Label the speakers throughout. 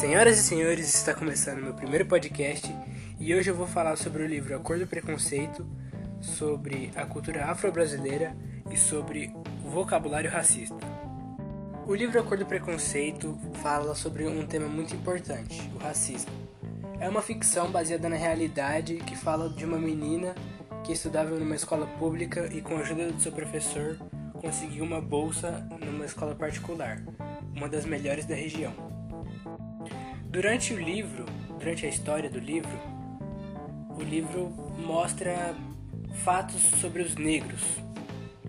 Speaker 1: Senhoras e senhores, está começando meu primeiro podcast e hoje eu vou falar sobre o livro A Cor do Preconceito, sobre a cultura afro-brasileira e sobre o vocabulário racista. O livro A Cor do Preconceito fala sobre um tema muito importante, o racismo. É uma ficção baseada na realidade que fala de uma menina que estudava numa escola pública e com a ajuda do seu professor conseguiu uma bolsa numa escola particular, uma das melhores da região. Durante o livro, durante a história do livro, o livro mostra fatos sobre os negros,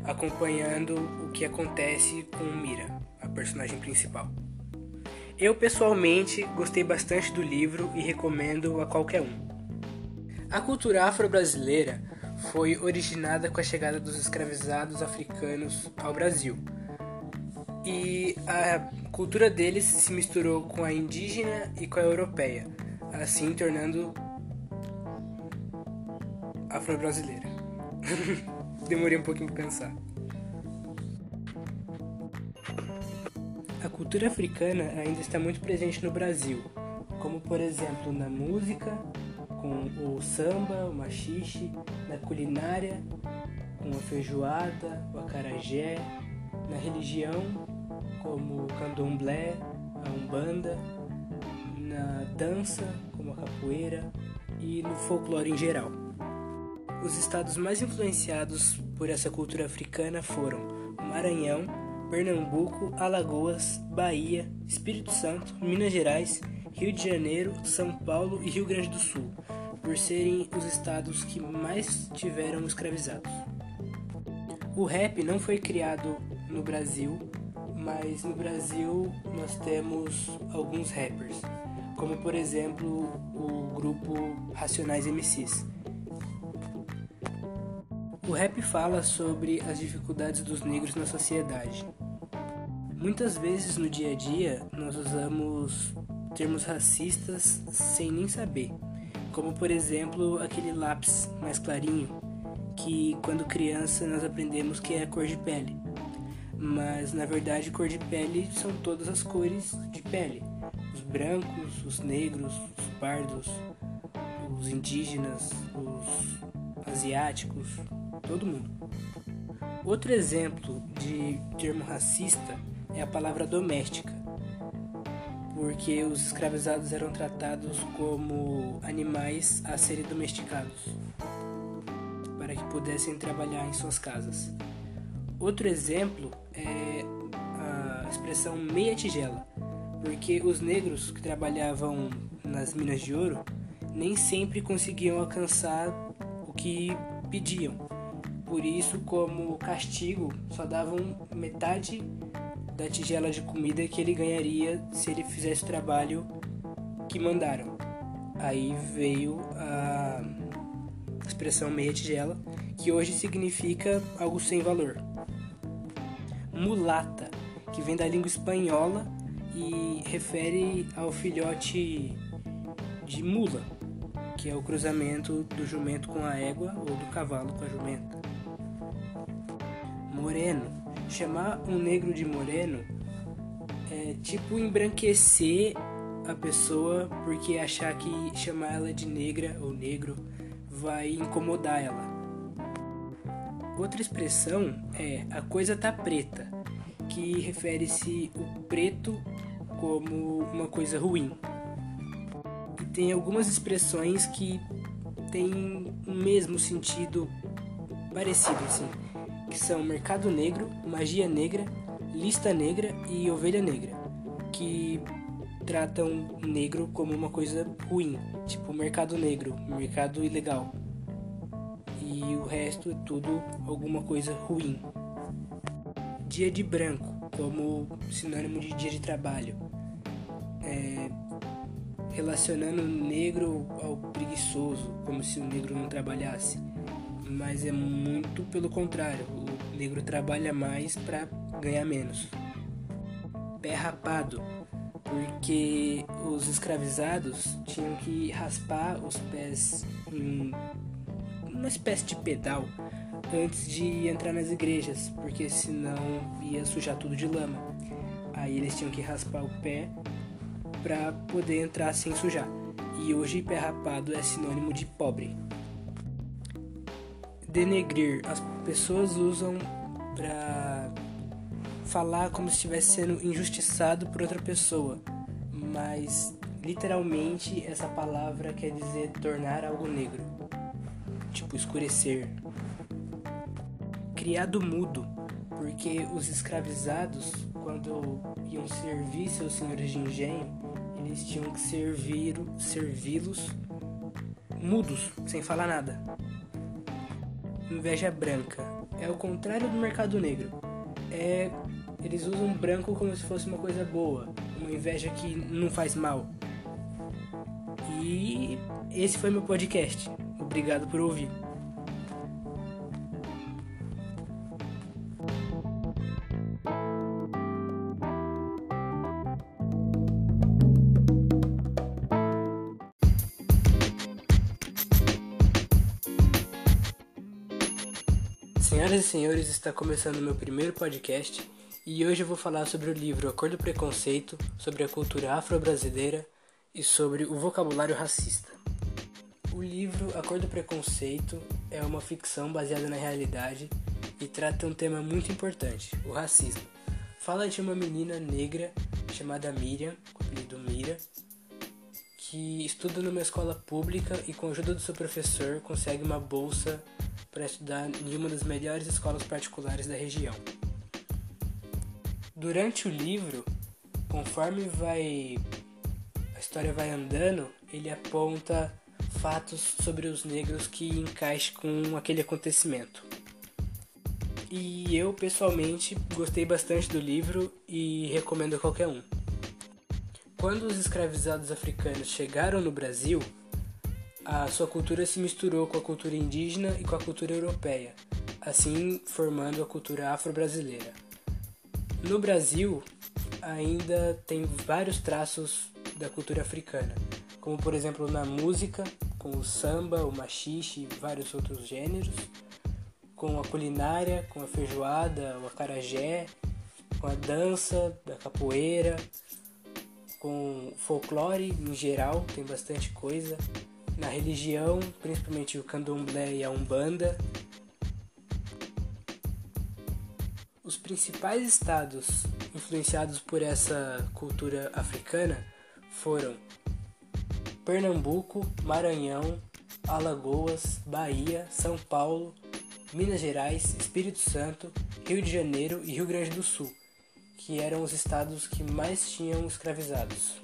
Speaker 1: acompanhando o que acontece com Mira, a personagem principal. Eu pessoalmente gostei bastante do livro e recomendo a qualquer um. A cultura afro-brasileira foi originada com a chegada dos escravizados africanos ao Brasil. E a cultura deles se misturou com a indígena e com a europeia, assim tornando afro-brasileira. Demorei um pouquinho para pensar. A cultura africana ainda está muito presente no Brasil, como por exemplo na música, com o samba, o machixe, na culinária, com a feijoada, o acarajé, na religião, como o candomblé, a umbanda, na dança, como a capoeira e no folclore em geral. Os estados mais influenciados por essa cultura africana foram Maranhão, Pernambuco, Alagoas, Bahia, Espírito Santo, Minas Gerais, Rio de Janeiro, São Paulo e Rio Grande do Sul, por serem os estados que mais tiveram escravizados. O rap não foi criado no Brasil, mas no Brasil nós temos alguns rappers, como por exemplo o grupo Racionais MCs. O rap fala sobre as dificuldades dos negros na sociedade. Muitas vezes no dia a dia nós usamos termos racistas sem nem saber, como por exemplo aquele lápis mais clarinho que quando criança nós aprendemos que é a cor de pele. Mas na verdade cor de pele são todas as cores de pele. Os brancos, os negros, os pardos, os indígenas, os asiáticos, todo mundo. Outro exemplo de termo racista é a palavra doméstica, porque os escravizados eram tratados como animais a serem domesticados, para que pudessem trabalhar em suas casas. Outro exemplo é a expressão meia tigela, porque os negros que trabalhavam nas minas de ouro nem sempre conseguiam alcançar o que pediam. Por isso, como castigo, só davam metade da tigela de comida que ele ganharia se ele fizesse o trabalho que mandaram. Aí veio a expressão meia tigela, que hoje significa algo sem valor. Mulata, que vem da língua espanhola e refere ao filhote de mula, que é o cruzamento do jumento com a égua ou do cavalo com a jumenta. Moreno, chamar um negro de moreno é tipo embranquecer a pessoa porque achar que chamar ela de negra ou negro vai incomodar ela. Outra expressão é a coisa tá preta, que refere-se o preto como uma coisa ruim. E tem algumas expressões que têm o mesmo sentido parecido assim que são Mercado Negro, Magia Negra, Lista Negra e Ovelha Negra, que tratam negro como uma coisa ruim, tipo mercado negro, mercado ilegal. E o resto é tudo alguma coisa ruim. Dia de branco, como sinônimo de dia de trabalho. É, relacionando o negro ao preguiçoso, como se o negro não trabalhasse mas é muito pelo contrário. O negro trabalha mais para ganhar menos. Pé rapado, porque os escravizados tinham que raspar os pés em uma espécie de pedal antes de entrar nas igrejas, porque senão ia sujar tudo de lama. Aí eles tinham que raspar o pé para poder entrar sem sujar. E hoje pé rapado é sinônimo de pobre. Denegrir, as pessoas usam para falar como se estivesse sendo injustiçado por outra pessoa, mas literalmente essa palavra quer dizer tornar algo negro, tipo escurecer. Criado mudo, porque os escravizados, quando iam servir seus senhores de engenho, eles tinham que servir servi-los mudos, sem falar nada. Inveja branca é o contrário do mercado negro. É eles usam branco como se fosse uma coisa boa, uma inveja que não faz mal. E esse foi meu podcast. Obrigado por ouvir. Senhoras e senhores, está começando meu primeiro podcast e hoje eu vou falar sobre o livro A Cor do Preconceito, sobre a cultura afro-brasileira e sobre o vocabulário racista. O livro A Cor do Preconceito é uma ficção baseada na realidade e trata um tema muito importante, o racismo. Fala de uma menina negra chamada Miriam, apelido Mira, que estuda numa escola pública e com a ajuda do seu professor consegue uma bolsa para estudar em uma das melhores escolas particulares da região. Durante o livro, conforme vai a história vai andando, ele aponta fatos sobre os negros que encaixem com aquele acontecimento. E eu pessoalmente gostei bastante do livro e recomendo a qualquer um. Quando os escravizados africanos chegaram no Brasil, a sua cultura se misturou com a cultura indígena e com a cultura europeia, assim formando a cultura afro-brasileira. No Brasil, ainda tem vários traços da cultura africana, como por exemplo na música, com o samba, o machixe e vários outros gêneros, com a culinária, com a feijoada, o acarajé, com a dança, da capoeira, com folclore em geral, tem bastante coisa, na religião, principalmente o candomblé e a umbanda. Os principais estados influenciados por essa cultura africana foram Pernambuco, Maranhão, Alagoas, Bahia, São Paulo, Minas Gerais, Espírito Santo, Rio de Janeiro e Rio Grande do Sul, que eram os estados que mais tinham escravizados.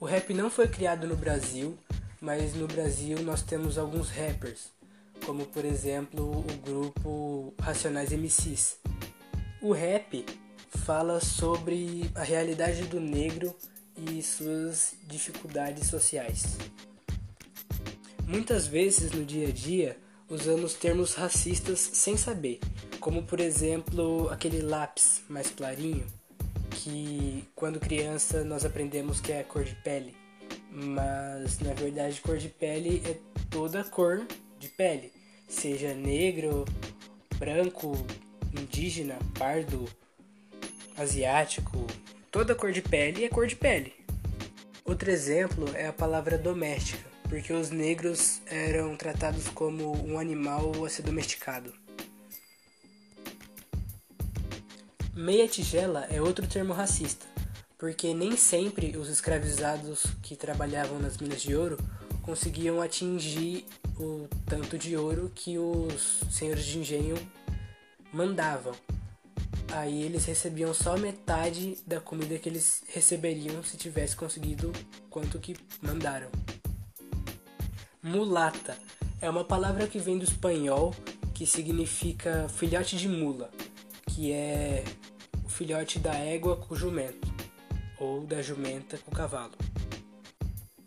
Speaker 1: O rap não foi criado no Brasil, mas no Brasil nós temos alguns rappers, como por exemplo o grupo Racionais MCs. O rap fala sobre a realidade do negro e suas dificuldades sociais. Muitas vezes no dia a dia usamos termos racistas sem saber, como por exemplo aquele lápis mais clarinho que quando criança nós aprendemos que é cor de pele, mas na verdade cor de pele é toda cor de pele, seja negro, branco, indígena, pardo, asiático, toda cor de pele é cor de pele. Outro exemplo é a palavra doméstica, porque os negros eram tratados como um animal a ser domesticado. Meia tigela é outro termo racista, porque nem sempre os escravizados que trabalhavam nas minas de ouro conseguiam atingir o tanto de ouro que os senhores de engenho mandavam. Aí eles recebiam só metade da comida que eles receberiam se tivesse conseguido quanto que mandaram. Mulata é uma palavra que vem do espanhol que significa filhote de mula que é o filhote da égua com o jumento, ou da jumenta com o cavalo.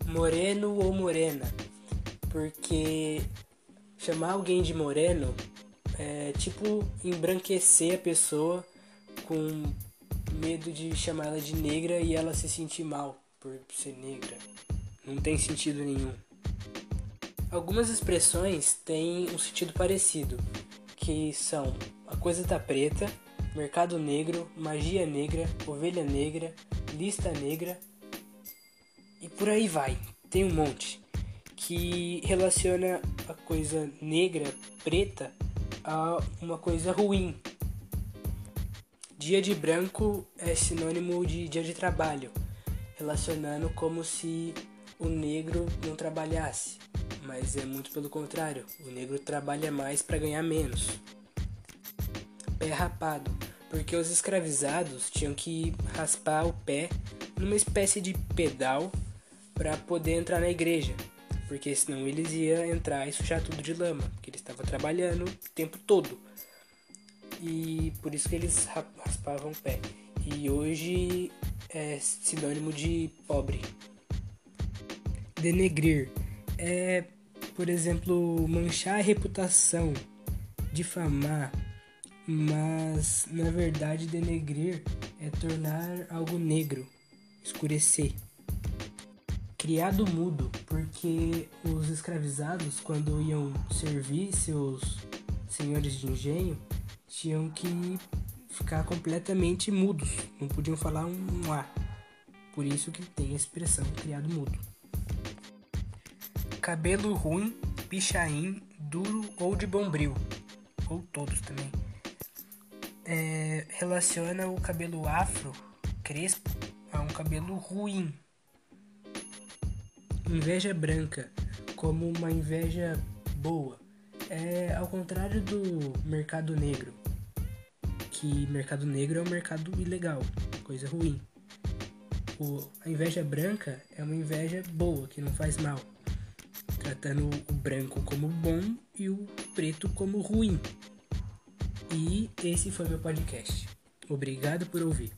Speaker 1: Moreno ou morena, porque chamar alguém de moreno é tipo embranquecer a pessoa com medo de chamar ela de negra e ela se sentir mal por ser negra. Não tem sentido nenhum. Algumas expressões têm um sentido parecido, que são a coisa tá preta, mercado negro, magia negra, ovelha negra, lista negra e por aí vai. Tem um monte que relaciona a coisa negra, preta, a uma coisa ruim. Dia de branco é sinônimo de dia de trabalho, relacionando como se o negro não trabalhasse, mas é muito pelo contrário, o negro trabalha mais para ganhar menos. Pé rapado, porque os escravizados tinham que raspar o pé numa espécie de pedal para poder entrar na igreja, porque senão eles iam entrar e sujar tudo de lama, porque eles estavam trabalhando o tempo todo. E por isso que eles raspavam o pé. E hoje é sinônimo de pobre. Denegrir é, por exemplo, manchar a reputação, difamar, mas na verdade denegrir é tornar algo negro, escurecer. Criado mudo, porque os escravizados, quando iam servir seus senhores de engenho, tinham que ficar completamente mudos, não podiam falar um A. Por isso que tem a expressão criado mudo. Cabelo ruim, pichain, duro ou de bombril, ou todos também. É, relaciona o cabelo afro, crespo, a um cabelo ruim. Inveja branca, como uma inveja boa. É ao contrário do mercado negro, que mercado negro é um mercado ilegal, coisa ruim. O, a inveja branca é uma inveja boa, que não faz mal tratando o branco como bom e o preto como ruim. E esse foi meu podcast. Obrigado por ouvir.